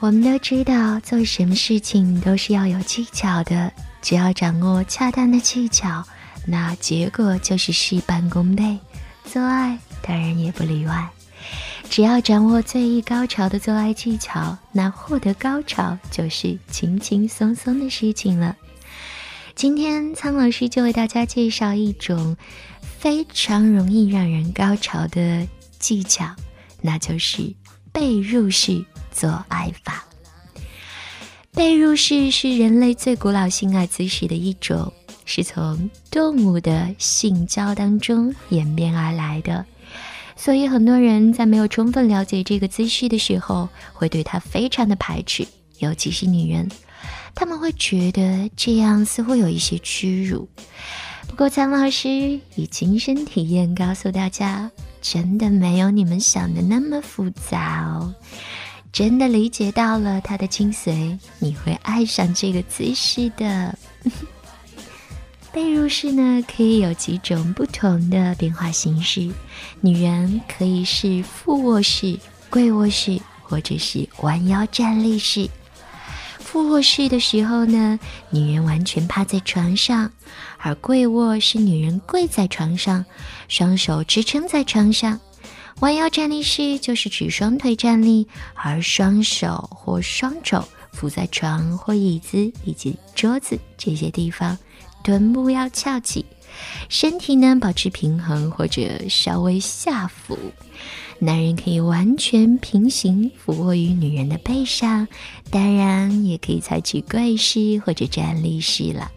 我们都知道，做什么事情都是要有技巧的。只要掌握恰当的技巧，那结果就是事半功倍。做爱当然也不例外。只要掌握最易高潮的做爱技巧，那获得高潮就是轻轻松松的事情了。今天苍老师就为大家介绍一种非常容易让人高潮的技巧，那就是被入式做爱法。被入式是人类最古老性爱姿势的一种，是从动物的性交当中演变而来的。所以很多人在没有充分了解这个姿势的时候，会对它非常的排斥，尤其是女人，他们会觉得这样似乎有一些屈辱。不过苍老师以亲身体验告诉大家，真的没有你们想的那么复杂哦。真的理解到了它的精髓，你会爱上这个姿势的。被入式呢，可以有几种不同的变化形式。女人可以是俯卧式、跪卧式，或者是弯腰站立式。俯卧式的时候呢，女人完全趴在床上；而跪卧是女人跪在床上，双手支撑在床上。弯腰站立式就是指双腿站立，而双手或双肘扶在床或椅子以及桌子这些地方，臀部要翘起，身体呢保持平衡或者稍微下俯。男人可以完全平行俯卧于女人的背上，当然也可以采取跪式或者站立式了。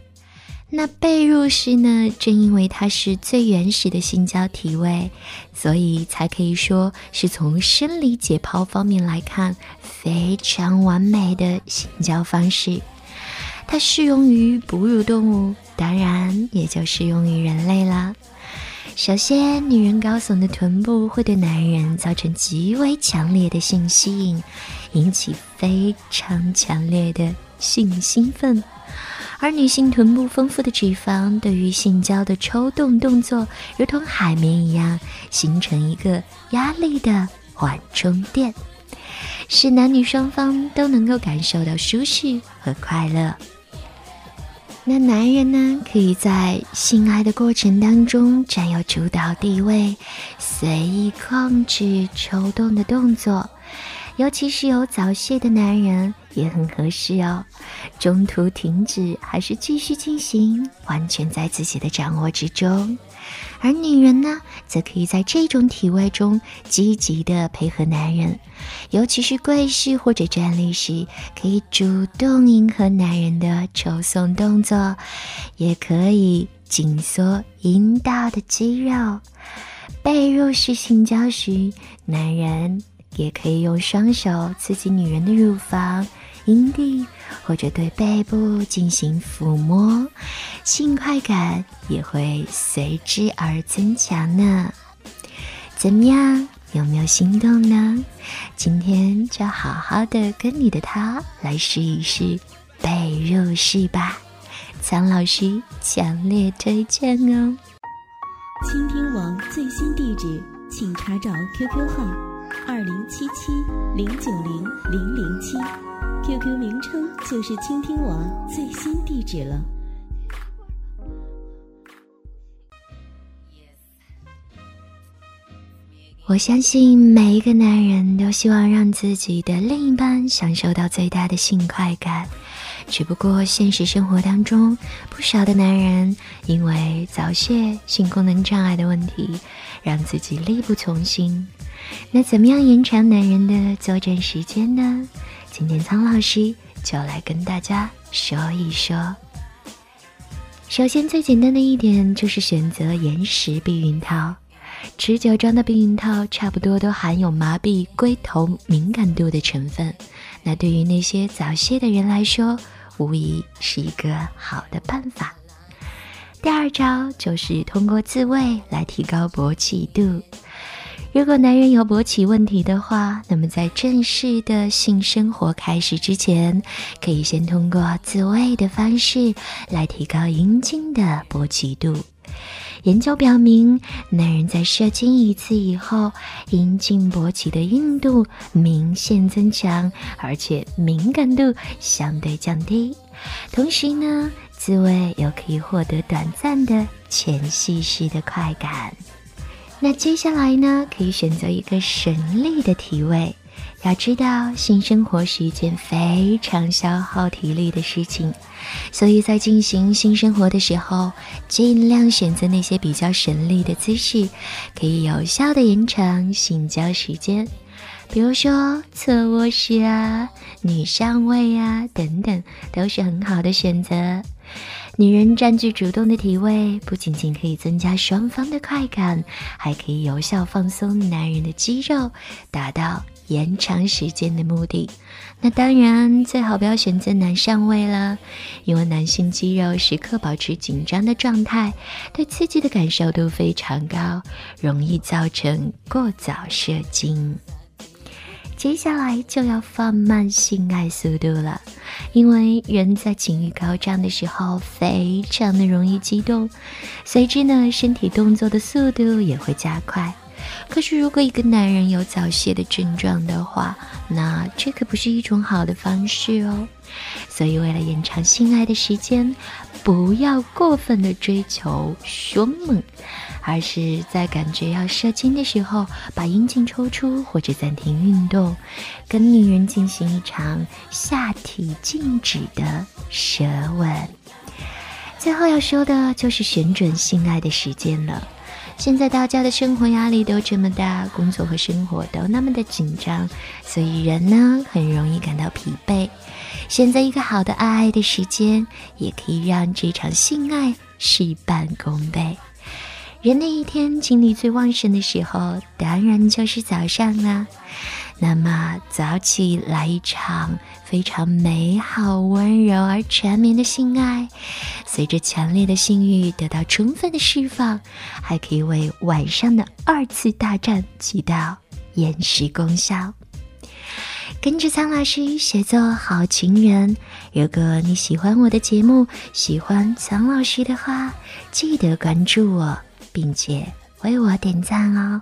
那被褥式呢？正因为它是最原始的性交体位，所以才可以说是从生理解剖方面来看非常完美的性交方式。它适用于哺乳动物，当然也就适用于人类啦。首先，女人高耸的臀部会对男人造成极为强烈的性吸引，引起非常强烈的性兴奋。而女性臀部丰富的脂肪，对于性交的抽动动作，如同海绵一样，形成一个压力的缓冲垫，使男女双方都能够感受到舒适和快乐。那男人呢，可以在性爱的过程当中占有主导地位，随意控制抽动的动作。尤其是有早泄的男人也很合适哦，中途停止还是继续进行，完全在自己的掌握之中。而女人呢，则可以在这种体位中积极的配合男人，尤其是跪式或者站立时，可以主动迎合男人的抽送动作，也可以紧缩阴道的肌肉。被入式性交时，男人。也可以用双手刺激女人的乳房、阴蒂，或者对背部进行抚摸，性快感也会随之而增强呢。怎么样？有没有心动呢？今天就好好的跟你的他来试一试被入式吧，苍老师强烈推荐哦。倾听网最新地址，请查找 QQ 号。二零七七零九零零零七，QQ 名称就是倾听网最新地址了。我相信每一个男人都希望让自己的另一半享受到最大的性快感，只不过现实生活当中，不少的男人因为早泄、性功能障碍的问题，让自己力不从心。那怎么样延长男人的作战时间呢？今天苍老师就来跟大家说一说。首先，最简单的一点就是选择延时避孕套。持久装的避孕套差不多都含有麻痹龟头敏感度的成分。那对于那些早泄的人来说，无疑是一个好的办法。第二招就是通过自慰来提高勃起度。如果男人有勃起问题的话，那么在正式的性生活开始之前，可以先通过自慰的方式来提高阴茎的勃起度。研究表明，男人在射精一次以后，阴茎勃起的硬度明显增强，而且敏感度相对降低。同时呢，自慰又可以获得短暂的前戏式的快感。那接下来呢？可以选择一个省力的体位。要知道，性生活是一件非常消耗体力的事情，所以在进行性生活的时候，尽量选择那些比较省力的姿势，可以有效的延长性交时间。比如说侧卧式啊、女上位啊等等，都是很好的选择。女人占据主动的体位，不仅仅可以增加双方的快感，还可以有效放松男人的肌肉，达到延长时间的目的。那当然最好不要选择男上位了，因为男性肌肉时刻保持紧张的状态，对刺激的感受度非常高，容易造成过早射精。接下来就要放慢性爱速度了，因为人在情欲高涨的时候非常的容易激动，随之呢，身体动作的速度也会加快。可是如果一个男人有早泄的症状的话，那这可不是一种好的方式哦。所以为了延长性爱的时间，不要过分的追求凶猛。而是在感觉要射精的时候，把阴茎抽出或者暂停运动，跟女人进行一场下体静止的舌吻。最后要说的就是选准性爱的时间了。现在大家的生活压力都这么大，工作和生活都那么的紧张，所以人呢很容易感到疲惫。选择一个好的爱爱的时间，也可以让这场性爱事半功倍。人的一天精力最旺盛的时候，当然就是早上啦。那么早起来一场非常美好、温柔而缠绵的性爱，随着强烈的性欲得到充分的释放，还可以为晚上的二次大战起到延时功效。跟着苍老师学做好情人。如果你喜欢我的节目，喜欢苍老师的话，记得关注我。并且为我点赞哦！